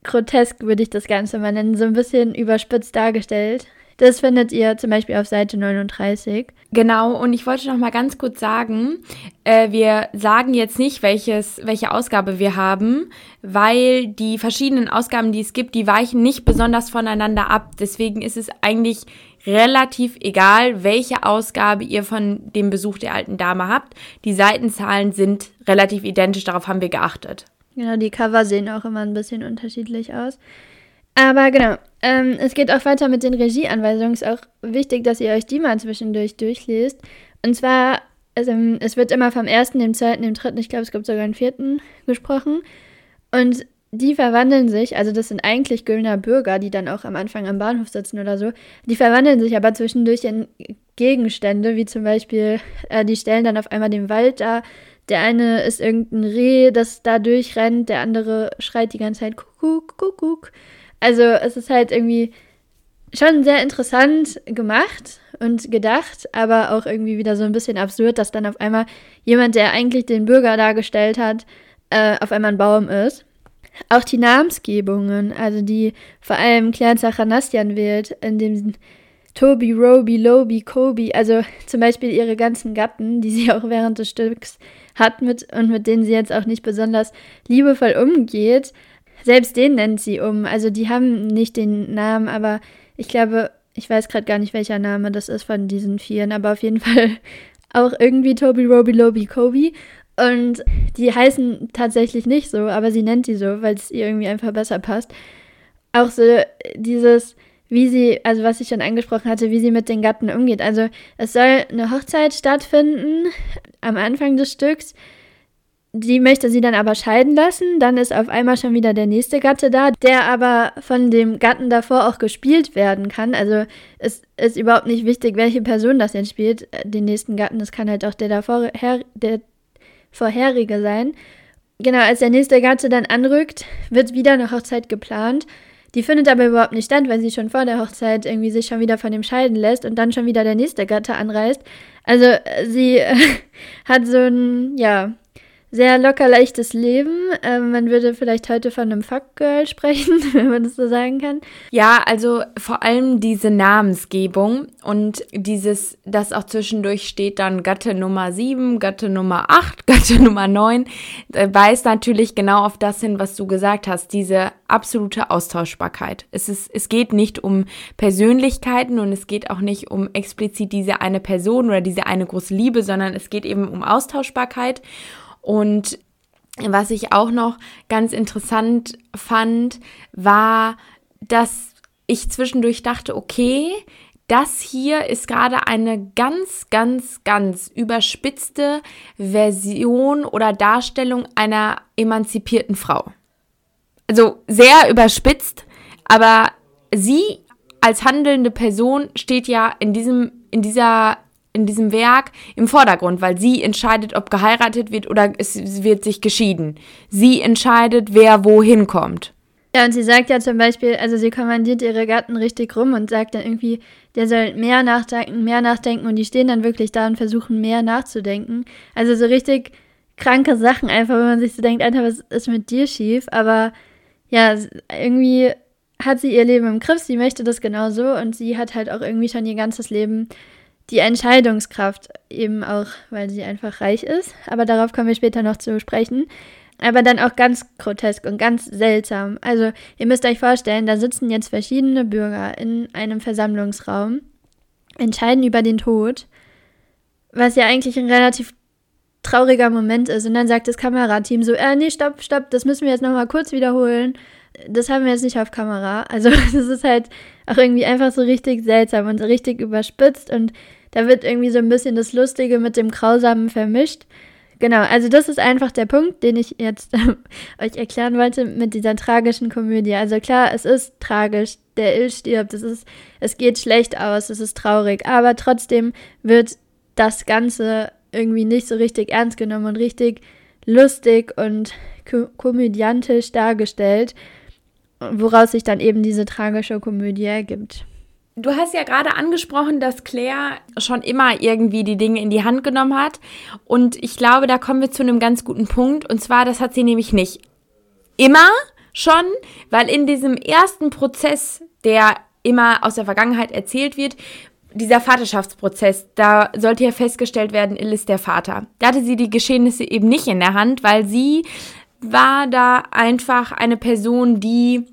grotesk würde ich das Ganze mal nennen, so ein bisschen überspitzt dargestellt. Das findet ihr zum Beispiel auf Seite 39. Genau, und ich wollte noch mal ganz kurz sagen, äh, wir sagen jetzt nicht, welches, welche Ausgabe wir haben, weil die verschiedenen Ausgaben, die es gibt, die weichen nicht besonders voneinander ab. Deswegen ist es eigentlich relativ egal, welche Ausgabe ihr von dem Besuch der alten Dame habt. Die Seitenzahlen sind relativ identisch, darauf haben wir geachtet. Genau, die Cover sehen auch immer ein bisschen unterschiedlich aus. Aber genau, ähm, es geht auch weiter mit den Regieanweisungen. Es ist auch wichtig, dass ihr euch die mal zwischendurch durchlest. Und zwar, also, es wird immer vom ersten, dem zweiten, dem dritten, ich glaube, es gibt sogar einen vierten gesprochen. Und die verwandeln sich, also das sind eigentlich Güllner Bürger, die dann auch am Anfang am Bahnhof sitzen oder so. Die verwandeln sich aber zwischendurch in Gegenstände, wie zum Beispiel, äh, die stellen dann auf einmal den Wald da. Der eine ist irgendein Reh, das da durchrennt, der andere schreit die ganze Zeit Kuckuck, Kuckuck. Also es ist halt irgendwie schon sehr interessant gemacht und gedacht, aber auch irgendwie wieder so ein bisschen absurd, dass dann auf einmal jemand, der eigentlich den Bürger dargestellt hat, äh, auf einmal ein Baum ist. Auch die Namensgebungen, also die vor allem Claire Zachanastian wählt, in dem Toby, Roby, Loby, Kobe, also [LAUGHS] zum Beispiel ihre ganzen Gatten, die sie [LAUGHS] auch während des Stücks hat mit und mit denen sie jetzt auch nicht besonders liebevoll umgeht, selbst den nennt sie um. Also die haben nicht den Namen, aber ich glaube, ich weiß gerade gar nicht, welcher Name das ist von diesen Vieren, aber auf jeden [LAUGHS] Fall auch irgendwie Toby, Roby, Loby, Kobe. Und die heißen tatsächlich nicht so, aber sie nennt die so, weil es ihr irgendwie einfach besser passt. Auch so dieses, wie sie, also was ich schon angesprochen hatte, wie sie mit den Gatten umgeht. Also es soll eine Hochzeit stattfinden am Anfang des Stücks die möchte sie dann aber scheiden lassen. Dann ist auf einmal schon wieder der nächste Gatte da, der aber von dem Gatten davor auch gespielt werden kann. Also es ist überhaupt nicht wichtig, welche Person das jetzt spielt. Den nächsten Gatten, das kann halt auch der, davor, der vorherige sein. Genau, als der nächste Gatte dann anrückt, wird wieder eine Hochzeit geplant. Die findet aber überhaupt nicht statt, weil sie schon vor der Hochzeit irgendwie sich schon wieder von dem scheiden lässt und dann schon wieder der nächste Gatte anreist. Also äh, sie äh, [LAUGHS] hat so ein, ja, sehr locker leichtes Leben. Ähm, man würde vielleicht heute von einem Fuckgirl [LAUGHS] sprechen, wenn man das so sagen kann. Ja, also vor allem diese Namensgebung und dieses, das auch zwischendurch steht dann Gatte Nummer 7, Gatte Nummer 8, [LAUGHS] Gatte Nummer 9, äh, weist natürlich genau auf das hin, was du gesagt hast, diese absolute Austauschbarkeit. Es, ist, es geht nicht um Persönlichkeiten und es geht auch nicht um explizit diese eine Person oder diese eine große Liebe, sondern es geht eben um Austauschbarkeit. Und was ich auch noch ganz interessant fand, war, dass ich zwischendurch dachte, okay, das hier ist gerade eine ganz, ganz, ganz überspitzte Version oder Darstellung einer emanzipierten Frau. Also sehr überspitzt, aber sie als handelnde Person steht ja in diesem, in dieser in diesem Werk im Vordergrund, weil sie entscheidet, ob geheiratet wird oder es wird sich geschieden. Sie entscheidet, wer wohin kommt. Ja, und sie sagt ja zum Beispiel, also sie kommandiert ihre Gatten richtig rum und sagt dann irgendwie, der soll mehr nachdenken, mehr nachdenken und die stehen dann wirklich da und versuchen mehr nachzudenken. Also so richtig kranke Sachen einfach, wenn man sich so denkt, Alter, was ist mit dir schief? Aber ja, irgendwie hat sie ihr Leben im Griff, sie möchte das genau so und sie hat halt auch irgendwie schon ihr ganzes Leben die Entscheidungskraft eben auch, weil sie einfach reich ist. Aber darauf kommen wir später noch zu sprechen. Aber dann auch ganz grotesk und ganz seltsam. Also ihr müsst euch vorstellen, da sitzen jetzt verschiedene Bürger in einem Versammlungsraum, entscheiden über den Tod, was ja eigentlich ein relativ trauriger Moment ist. Und dann sagt das Kamerateam so, äh, nee, stopp, stopp, das müssen wir jetzt nochmal kurz wiederholen. Das haben wir jetzt nicht auf Kamera. Also [LAUGHS] das ist halt auch irgendwie einfach so richtig seltsam und so richtig überspitzt und da wird irgendwie so ein bisschen das Lustige mit dem Grausamen vermischt. Genau, also das ist einfach der Punkt, den ich jetzt [LAUGHS] euch erklären wollte mit dieser tragischen Komödie. Also klar, es ist tragisch, der Ill stirbt, es, ist, es geht schlecht aus, es ist traurig, aber trotzdem wird das Ganze irgendwie nicht so richtig ernst genommen und richtig lustig und ko komödiantisch dargestellt, woraus sich dann eben diese tragische Komödie ergibt. Du hast ja gerade angesprochen, dass Claire schon immer irgendwie die Dinge in die Hand genommen hat. Und ich glaube, da kommen wir zu einem ganz guten Punkt. Und zwar, das hat sie nämlich nicht immer schon, weil in diesem ersten Prozess, der immer aus der Vergangenheit erzählt wird, dieser Vaterschaftsprozess, da sollte ja festgestellt werden, Ill ist der Vater. Da hatte sie die Geschehnisse eben nicht in der Hand, weil sie war da einfach eine Person, die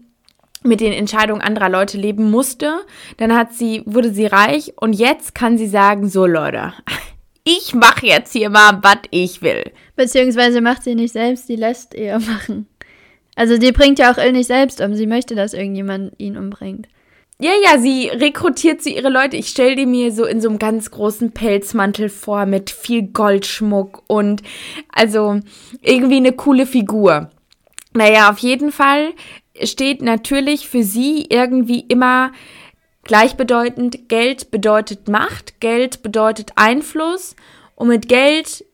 mit den Entscheidungen anderer Leute leben musste. Dann hat sie, wurde sie reich und jetzt kann sie sagen, so Leute, [LAUGHS] ich mache jetzt hier mal, was ich will. Beziehungsweise macht sie nicht selbst, die lässt eher machen. Also die bringt ja auch Il nicht selbst um, sie möchte, dass irgendjemand ihn umbringt. Ja, ja, sie rekrutiert sie ihre Leute. Ich stelle die mir so in so einem ganz großen Pelzmantel vor mit viel Goldschmuck und also irgendwie eine coole Figur. Naja, auf jeden Fall steht natürlich für sie irgendwie immer gleichbedeutend, Geld bedeutet Macht, Geld bedeutet Einfluss und mit Geld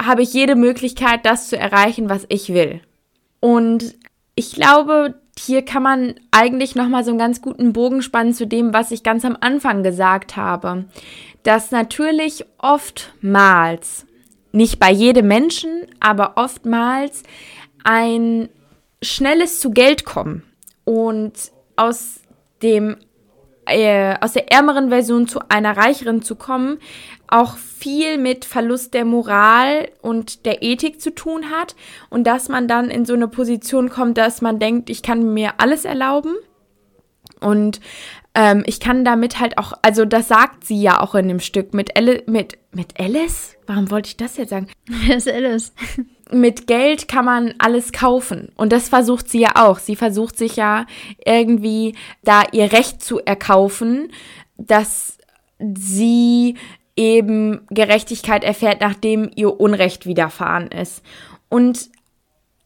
habe ich jede Möglichkeit, das zu erreichen, was ich will. Und ich glaube, hier kann man eigentlich nochmal so einen ganz guten Bogen spannen zu dem, was ich ganz am Anfang gesagt habe. Dass natürlich oftmals, nicht bei jedem Menschen, aber oftmals ein schnelles zu Geld kommen und aus dem äh, aus der ärmeren Version zu einer reicheren zu kommen, auch viel mit Verlust der Moral und der Ethik zu tun hat und dass man dann in so eine Position kommt, dass man denkt, ich kann mir alles erlauben und ähm, ich kann damit halt auch, also das sagt sie ja auch in dem Stück mit Alice, mit, mit Alice? Warum wollte ich das jetzt sagen? [LAUGHS] Wer ist Alice? Mit Geld kann man alles kaufen. Und das versucht sie ja auch. Sie versucht sich ja irgendwie da ihr Recht zu erkaufen, dass sie eben Gerechtigkeit erfährt, nachdem ihr Unrecht widerfahren ist. Und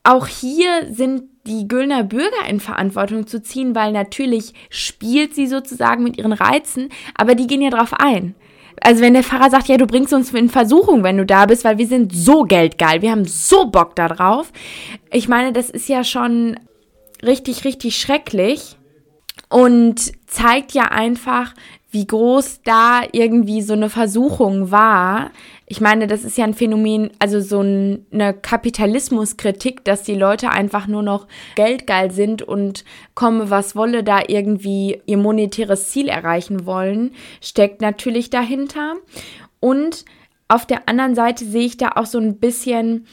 auch hier sind die Güllner Bürger in Verantwortung zu ziehen, weil natürlich spielt sie sozusagen mit ihren Reizen, aber die gehen ja drauf ein also wenn der Pfarrer sagt, ja, du bringst uns in Versuchung, wenn du da bist, weil wir sind so geldgeil, wir haben so Bock da drauf. Ich meine, das ist ja schon richtig, richtig schrecklich. und zeigt ja einfach, wie groß da irgendwie so eine Versuchung war. Ich meine, das ist ja ein Phänomen, also so eine Kapitalismuskritik, dass die Leute einfach nur noch geldgeil sind und komme, was wolle, da irgendwie ihr monetäres Ziel erreichen wollen, steckt natürlich dahinter. Und auf der anderen Seite sehe ich da auch so ein bisschen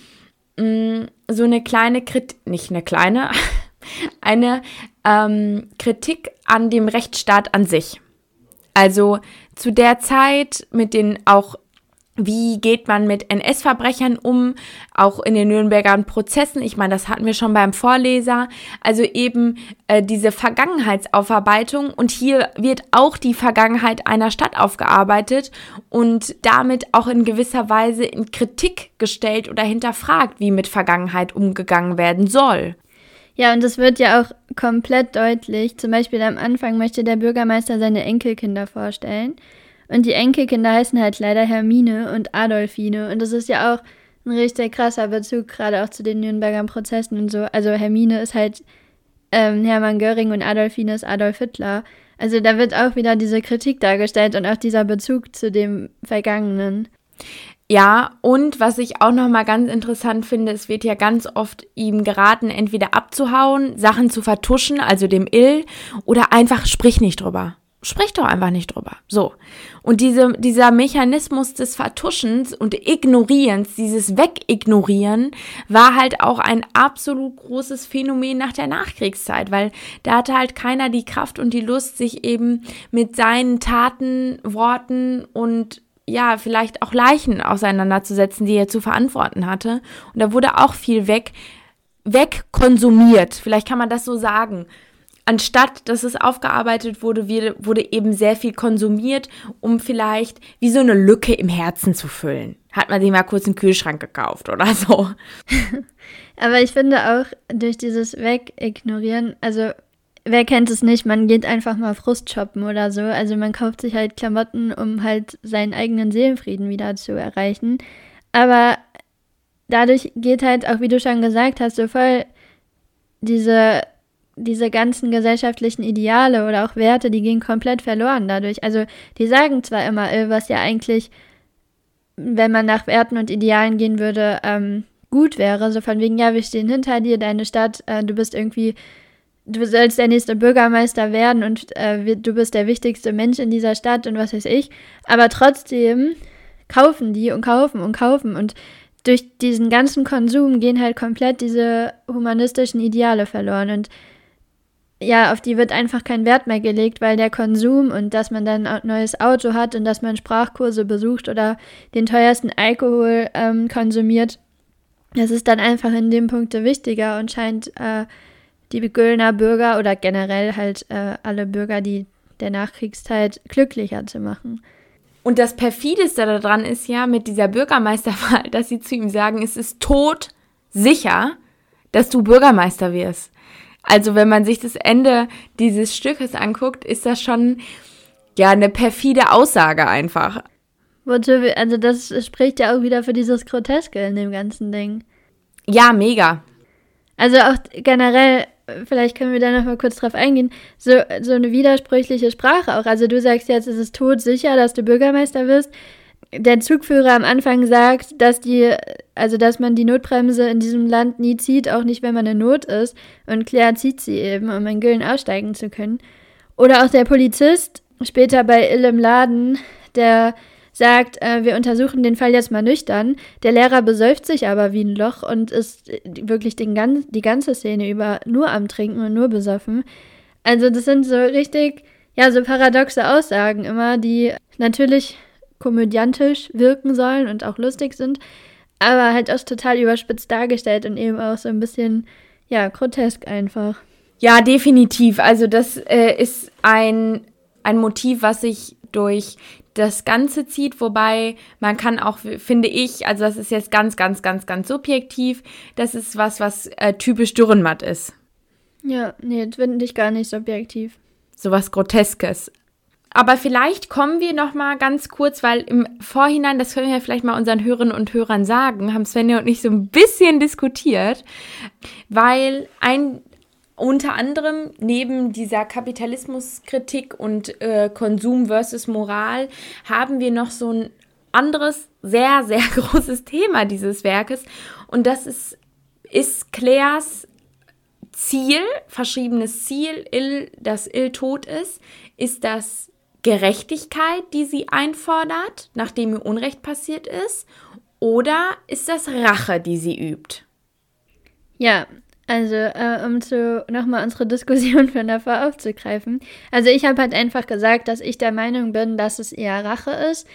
mh, mm, so eine kleine Kritik, nicht eine kleine, [LAUGHS] eine ähm, Kritik an dem Rechtsstaat an sich. Also zu der Zeit mit den auch wie geht man mit NS-Verbrechern um, auch in den Nürnberger Prozessen. Ich meine, das hatten wir schon beim Vorleser. Also eben äh, diese Vergangenheitsaufarbeitung. Und hier wird auch die Vergangenheit einer Stadt aufgearbeitet und damit auch in gewisser Weise in Kritik gestellt oder hinterfragt, wie mit Vergangenheit umgegangen werden soll. Ja, und es wird ja auch komplett deutlich. Zum Beispiel am Anfang möchte der Bürgermeister seine Enkelkinder vorstellen. Und die Enkelkinder heißen halt leider Hermine und Adolfine. Und das ist ja auch ein richtig krasser Bezug, gerade auch zu den Nürnberger Prozessen und so. Also Hermine ist halt ähm, Hermann Göring und Adolfine ist Adolf Hitler. Also da wird auch wieder diese Kritik dargestellt und auch dieser Bezug zu dem Vergangenen. Ja, und was ich auch nochmal ganz interessant finde, es wird ja ganz oft ihm geraten, entweder abzuhauen, Sachen zu vertuschen, also dem Ill, oder einfach sprich nicht drüber. Sprich doch einfach nicht drüber. So. Und diese, dieser Mechanismus des Vertuschens und Ignorierens, dieses Wegignorieren, war halt auch ein absolut großes Phänomen nach der Nachkriegszeit, weil da hatte halt keiner die Kraft und die Lust, sich eben mit seinen Taten, Worten und ja, vielleicht auch Leichen auseinanderzusetzen, die er zu verantworten hatte. Und da wurde auch viel weg, wegkonsumiert. Vielleicht kann man das so sagen. Anstatt dass es aufgearbeitet wurde, wurde eben sehr viel konsumiert, um vielleicht wie so eine Lücke im Herzen zu füllen. Hat man sich mal kurz einen Kühlschrank gekauft oder so. [LAUGHS] Aber ich finde auch durch dieses Wegignorieren, also wer kennt es nicht, man geht einfach mal Frust shoppen oder so. Also man kauft sich halt Klamotten, um halt seinen eigenen Seelenfrieden wieder zu erreichen. Aber dadurch geht halt auch, wie du schon gesagt hast, so voll diese, diese ganzen gesellschaftlichen Ideale oder auch Werte, die gehen komplett verloren dadurch. Also die sagen zwar immer, äh, was ja eigentlich, wenn man nach Werten und Idealen gehen würde, ähm, gut wäre, so von wegen, ja, wir stehen hinter dir, deine Stadt, äh, du bist irgendwie du sollst der nächste Bürgermeister werden und äh, du bist der wichtigste Mensch in dieser Stadt und was weiß ich. Aber trotzdem kaufen die und kaufen und kaufen und durch diesen ganzen Konsum gehen halt komplett diese humanistischen Ideale verloren und ja, auf die wird einfach kein Wert mehr gelegt, weil der Konsum und dass man dann ein neues Auto hat und dass man Sprachkurse besucht oder den teuersten Alkohol ähm, konsumiert, das ist dann einfach in dem Punkt wichtiger und scheint äh, die Kölner Bürger oder generell halt äh, alle Bürger, die der Nachkriegszeit glücklicher zu machen. Und das perfideste daran ist ja mit dieser Bürgermeisterwahl, [LAUGHS] dass sie zu ihm sagen, es ist tot sicher, dass du Bürgermeister wirst. Also wenn man sich das Ende dieses Stückes anguckt, ist das schon ja eine perfide Aussage einfach. Also das spricht ja auch wieder für dieses Groteske in dem ganzen Ding. Ja, mega. Also auch generell vielleicht können wir da noch mal kurz drauf eingehen, so, so eine widersprüchliche Sprache auch. Also du sagst jetzt, es ist tot sicher, dass du Bürgermeister wirst. Der Zugführer am Anfang sagt, dass die, also dass man die Notbremse in diesem Land nie zieht, auch nicht, wenn man in Not ist. Und Claire zieht sie eben, um in Güllen aussteigen zu können. Oder auch der Polizist, später bei Ill im Laden, der sagt, äh, wir untersuchen den Fall jetzt mal nüchtern. Der Lehrer besäuft sich aber wie ein Loch und ist wirklich den gan die ganze Szene über nur am Trinken und nur besoffen. Also das sind so richtig, ja, so paradoxe Aussagen immer, die natürlich komödiantisch wirken sollen und auch lustig sind, aber halt auch total überspitzt dargestellt und eben auch so ein bisschen, ja, grotesk einfach. Ja, definitiv. Also das äh, ist ein, ein Motiv, was sich durch das Ganze zieht, wobei man kann auch, finde ich, also das ist jetzt ganz, ganz, ganz, ganz subjektiv, das ist was, was äh, typisch Dürrenmatt ist. Ja, nee, das finde ich gar nicht subjektiv. Sowas Groteskes. Aber vielleicht kommen wir noch mal ganz kurz, weil im Vorhinein, das können wir vielleicht mal unseren Hörerinnen und Hörern sagen, haben Svenja und ich so ein bisschen diskutiert, weil ein unter anderem neben dieser Kapitalismuskritik und äh, Konsum versus Moral haben wir noch so ein anderes, sehr, sehr [LAUGHS] großes Thema dieses Werkes. Und das ist, ist Claires Ziel, verschriebenes Ziel, Il, das Il tot ist, ist das Gerechtigkeit, die sie einfordert, nachdem ihr Unrecht passiert ist, oder ist das Rache, die sie übt? Ja, also, äh, um zu nochmal unsere [LAUGHS] Diskussion von davor aufzugreifen. Also, ich habe halt einfach gesagt, dass ich der Meinung bin, dass es eher Rache ist,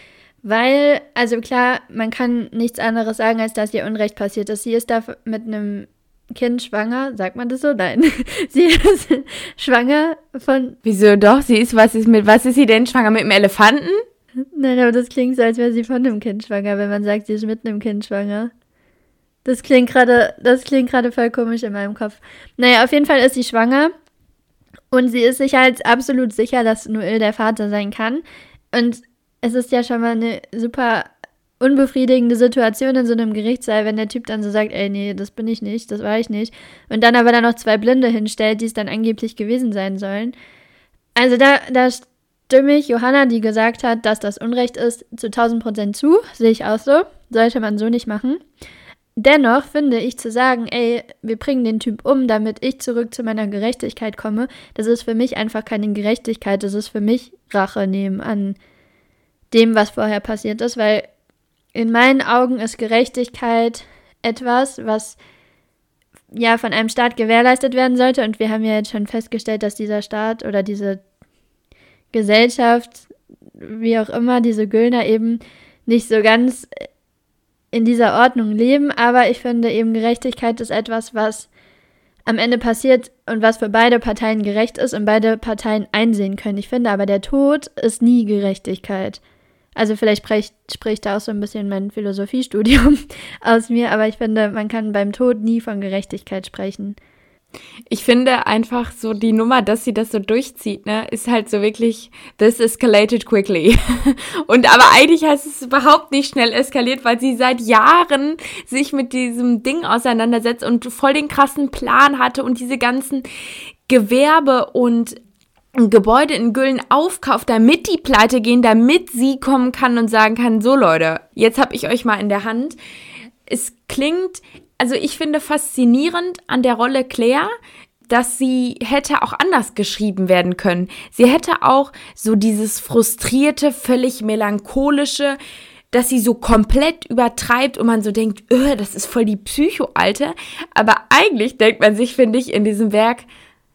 weil, also klar, man kann nichts anderes sagen, als dass ihr Unrecht passiert ist. Sie ist da mit einem Kind schwanger, sagt man das so? Nein. [LAUGHS] sie ist schwanger von. Wieso doch? Sie ist, was ist mit, was ist sie denn schwanger? Mit einem Elefanten? Nein, aber das klingt so, als wäre sie von einem Kind schwanger, wenn man sagt, sie ist mit einem Kind schwanger. Das klingt gerade, das klingt gerade voll komisch in meinem Kopf. Naja, auf jeden Fall ist sie schwanger. Und sie ist sich halt absolut sicher, dass Noel der Vater sein kann. Und es ist ja schon mal eine super unbefriedigende Situation in so einem Gerichtssaal, wenn der Typ dann so sagt, ey, nee, das bin ich nicht, das war ich nicht. Und dann aber dann noch zwei Blinde hinstellt, die es dann angeblich gewesen sein sollen. Also da, da stimme ich Johanna, die gesagt hat, dass das Unrecht ist, zu 1000 Prozent zu. Sehe ich auch so. Sollte man so nicht machen. Dennoch finde ich zu sagen, ey, wir bringen den Typ um, damit ich zurück zu meiner Gerechtigkeit komme, das ist für mich einfach keine Gerechtigkeit, das ist für mich Rache nehmen an dem, was vorher passiert ist, weil in meinen Augen ist Gerechtigkeit etwas, was ja von einem Staat gewährleistet werden sollte und wir haben ja jetzt schon festgestellt, dass dieser Staat oder diese Gesellschaft, wie auch immer, diese Güllner eben nicht so ganz in dieser Ordnung leben, aber ich finde eben Gerechtigkeit ist etwas, was am Ende passiert und was für beide Parteien gerecht ist und beide Parteien einsehen können. Ich finde aber, der Tod ist nie Gerechtigkeit. Also vielleicht spricht, spricht da auch so ein bisschen mein Philosophiestudium [LAUGHS] aus mir, aber ich finde, man kann beim Tod nie von Gerechtigkeit sprechen. Ich finde einfach so die Nummer, dass sie das so durchzieht, ne, ist halt so wirklich, this escalated quickly. [LAUGHS] Und aber eigentlich heißt es überhaupt nicht schnell eskaliert, weil sie seit Jahren sich mit diesem Ding auseinandersetzt und voll den krassen Plan hatte und diese ganzen Gewerbe und Gebäude in Güllen aufkauft, damit die pleite gehen, damit sie kommen kann und sagen kann, so Leute, jetzt habe ich euch mal in der Hand. Es klingt also ich finde faszinierend an der Rolle Claire, dass sie hätte auch anders geschrieben werden können. Sie hätte auch so dieses frustrierte, völlig melancholische, dass sie so komplett übertreibt und man so denkt, öh, das ist voll die Psycho-Alte. Aber eigentlich denkt man sich, finde ich, in diesem Werk,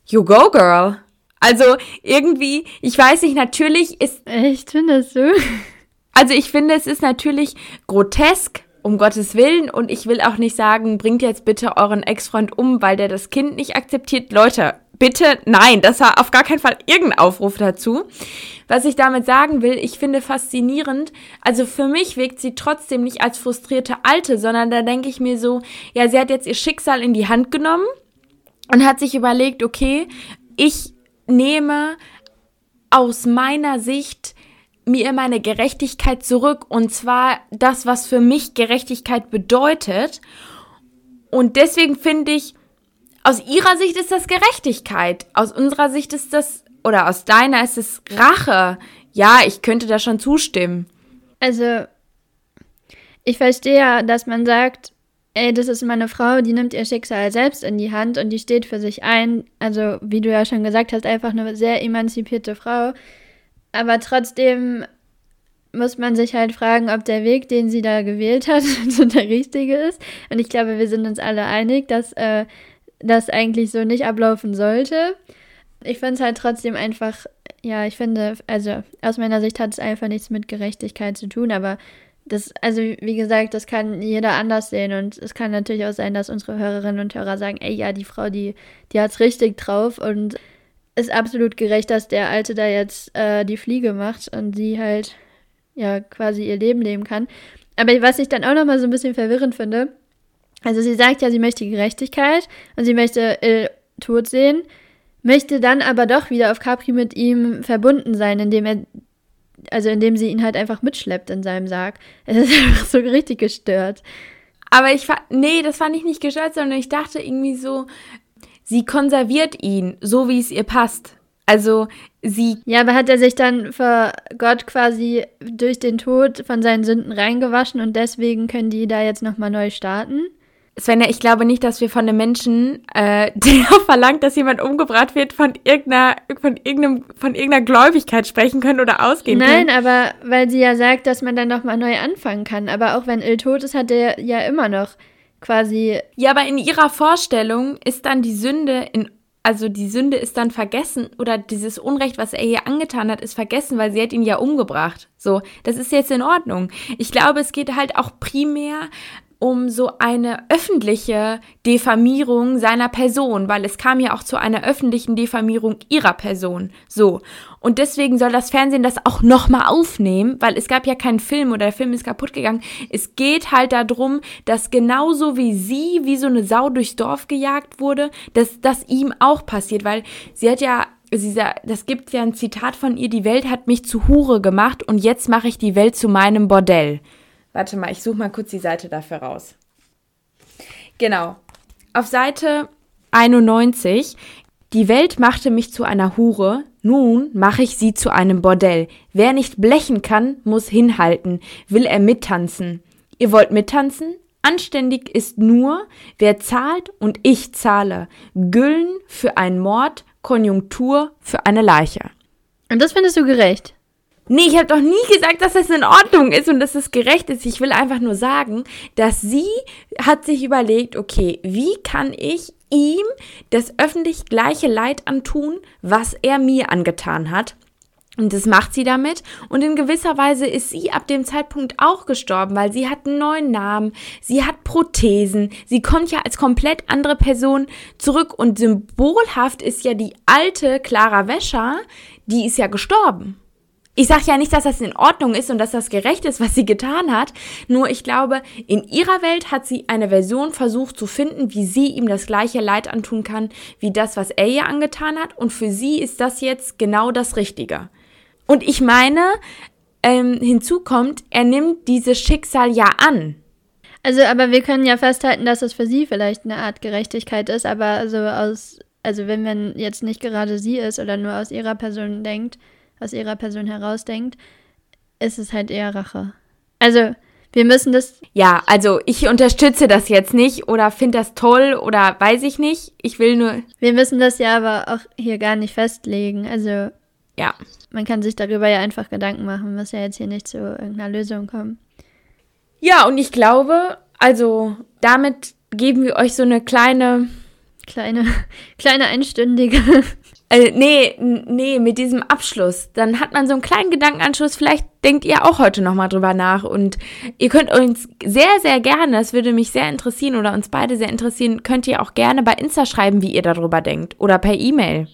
you go, girl. Also irgendwie, ich weiß nicht, natürlich ist. Echt, findest du? Also ich finde, es ist natürlich grotesk, um Gottes Willen. Und ich will auch nicht sagen, bringt jetzt bitte euren Ex-Freund um, weil der das Kind nicht akzeptiert. Leute, bitte nein, das war auf gar keinen Fall irgendein Aufruf dazu. Was ich damit sagen will, ich finde faszinierend, also für mich wirkt sie trotzdem nicht als frustrierte Alte, sondern da denke ich mir so, ja, sie hat jetzt ihr Schicksal in die Hand genommen und hat sich überlegt, okay, ich nehme aus meiner Sicht mir meine Gerechtigkeit zurück und zwar das, was für mich Gerechtigkeit bedeutet. Und deswegen finde ich, aus ihrer Sicht ist das Gerechtigkeit, aus unserer Sicht ist das, oder aus deiner ist es Rache. Ja, ich könnte da schon zustimmen. Also, ich verstehe ja, dass man sagt, ey, das ist meine Frau, die nimmt ihr Schicksal selbst in die Hand und die steht für sich ein. Also, wie du ja schon gesagt hast, einfach eine sehr emanzipierte Frau. Aber trotzdem muss man sich halt fragen, ob der Weg, den sie da gewählt hat, [LAUGHS] so der richtige ist. Und ich glaube, wir sind uns alle einig, dass äh, das eigentlich so nicht ablaufen sollte. Ich finde es halt trotzdem einfach, ja, ich finde, also aus meiner Sicht hat es einfach nichts mit Gerechtigkeit zu tun, aber das, also wie gesagt, das kann jeder anders sehen und es kann natürlich auch sein, dass unsere Hörerinnen und Hörer sagen, ey, ja, die Frau, die, die hat es richtig drauf und ist absolut gerecht, dass der Alte da jetzt äh, die Fliege macht und sie halt ja quasi ihr Leben leben kann. Aber was ich dann auch nochmal so ein bisschen verwirrend finde, also sie sagt ja, sie möchte Gerechtigkeit und sie möchte Il tot sehen, möchte dann aber doch wieder auf Capri mit ihm verbunden sein, indem er, also indem sie ihn halt einfach mitschleppt in seinem Sarg. [LAUGHS] Es ist einfach so richtig gestört. Aber ich fand, nee, das fand ich nicht gestört, sondern ich dachte irgendwie so, Sie konserviert ihn, so wie es ihr passt. Also sie. Ja, aber hat er sich dann vor Gott quasi durch den Tod von seinen Sünden reingewaschen und deswegen können die da jetzt nochmal neu starten? Svenja, ich glaube nicht, dass wir von einem Menschen, äh, [LAUGHS] der verlangt, dass jemand umgebracht wird, von irgendeiner, von irgendeinem, von irgendeiner Gläubigkeit sprechen können oder ausgehen Nein, können. aber weil sie ja sagt, dass man dann nochmal neu anfangen kann. Aber auch wenn Il tot ist, hat er ja immer noch quasi. Ja, aber in ihrer Vorstellung ist dann die Sünde in also die Sünde ist dann vergessen oder dieses Unrecht, was er ihr angetan hat, ist vergessen, weil sie hat ihn ja umgebracht. So, das ist jetzt in Ordnung. Ich glaube, es geht halt auch primär um so eine öffentliche Diffamierung seiner Person, weil es kam ja auch zu einer öffentlichen Diffamierung ihrer Person. So. Und deswegen soll das Fernsehen das auch nochmal aufnehmen, weil es gab ja keinen Film oder der Film ist kaputt gegangen. Es geht halt darum, dass genauso wie sie wie so eine Sau durchs Dorf gejagt wurde, dass das ihm auch passiert, weil sie hat ja sie, das gibt ja ein Zitat von ihr, die Welt hat mich zu Hure gemacht und jetzt mache ich die Welt zu meinem Bordell. Warte mal, ich suche mal kurz die Seite dafür raus. Genau. Auf Seite 91. Die Welt machte mich zu einer Hure, nun mache ich sie zu einem Bordell. Wer nicht blechen kann, muss hinhalten. Will er mittanzen? Ihr wollt mittanzen? Anständig ist nur, wer zahlt und ich zahle. Güllen für einen Mord, Konjunktur für eine Leiche. Und das findest du gerecht? Nee, ich habe doch nie gesagt, dass das in Ordnung ist und dass es gerecht ist. Ich will einfach nur sagen, dass sie hat sich überlegt, okay, wie kann ich ihm das öffentlich gleiche Leid antun, was er mir angetan hat? Und das macht sie damit. Und in gewisser Weise ist sie ab dem Zeitpunkt auch gestorben, weil sie hat einen neuen Namen, sie hat Prothesen, sie kommt ja als komplett andere Person zurück. Und symbolhaft ist ja die alte Clara Wäscher, die ist ja gestorben. Ich sage ja nicht, dass das in Ordnung ist und dass das gerecht ist, was sie getan hat. Nur ich glaube, in ihrer Welt hat sie eine Version versucht zu finden, wie sie ihm das gleiche Leid antun kann, wie das, was er ihr angetan hat. Und für sie ist das jetzt genau das Richtige. Und ich meine, ähm, hinzu kommt, er nimmt dieses Schicksal ja an. Also, aber wir können ja festhalten, dass es für sie vielleicht eine Art Gerechtigkeit ist, aber also aus, also wenn man jetzt nicht gerade sie ist oder nur aus ihrer Person denkt, aus ihrer Person herausdenkt, ist es halt eher Rache. Also, wir müssen das. Ja, also ich unterstütze das jetzt nicht oder finde das toll oder weiß ich nicht. Ich will nur. Wir müssen das ja aber auch hier gar nicht festlegen. Also. Ja. Man kann sich darüber ja einfach Gedanken machen, muss ja jetzt hier nicht zu irgendeiner Lösung kommen. Ja, und ich glaube, also damit geben wir euch so eine kleine. Kleine, [LAUGHS] kleine einstündige äh, nee, nee, mit diesem Abschluss. Dann hat man so einen kleinen Gedankenanschluss. Vielleicht denkt ihr auch heute nochmal drüber nach. Und ihr könnt uns sehr, sehr gerne, das würde mich sehr interessieren oder uns beide sehr interessieren, könnt ihr auch gerne bei Insta schreiben, wie ihr darüber denkt. Oder per E-Mail.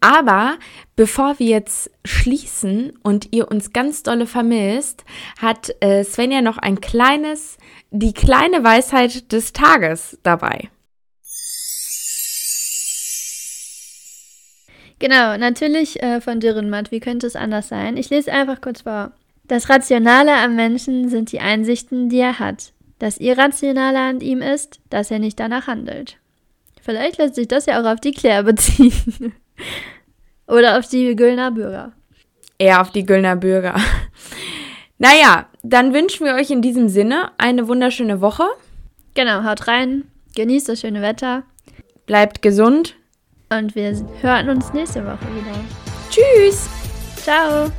Aber bevor wir jetzt schließen und ihr uns ganz dolle vermisst, hat äh, Svenja noch ein kleines, die kleine Weisheit des Tages dabei. Genau, natürlich äh, von Dürrenmatt. Wie könnte es anders sein? Ich lese einfach kurz vor. Das Rationale am Menschen sind die Einsichten, die er hat. Das Irrationale an ihm ist, dass er nicht danach handelt. Vielleicht lässt sich das ja auch auf die Claire beziehen. [LAUGHS] Oder auf die Güllner Bürger. Eher auf die Güllner Bürger. [LAUGHS] naja, dann wünschen wir euch in diesem Sinne eine wunderschöne Woche. Genau, haut rein, genießt das schöne Wetter. Bleibt gesund und wir hören uns nächste Woche wieder. Tschüss. Ciao.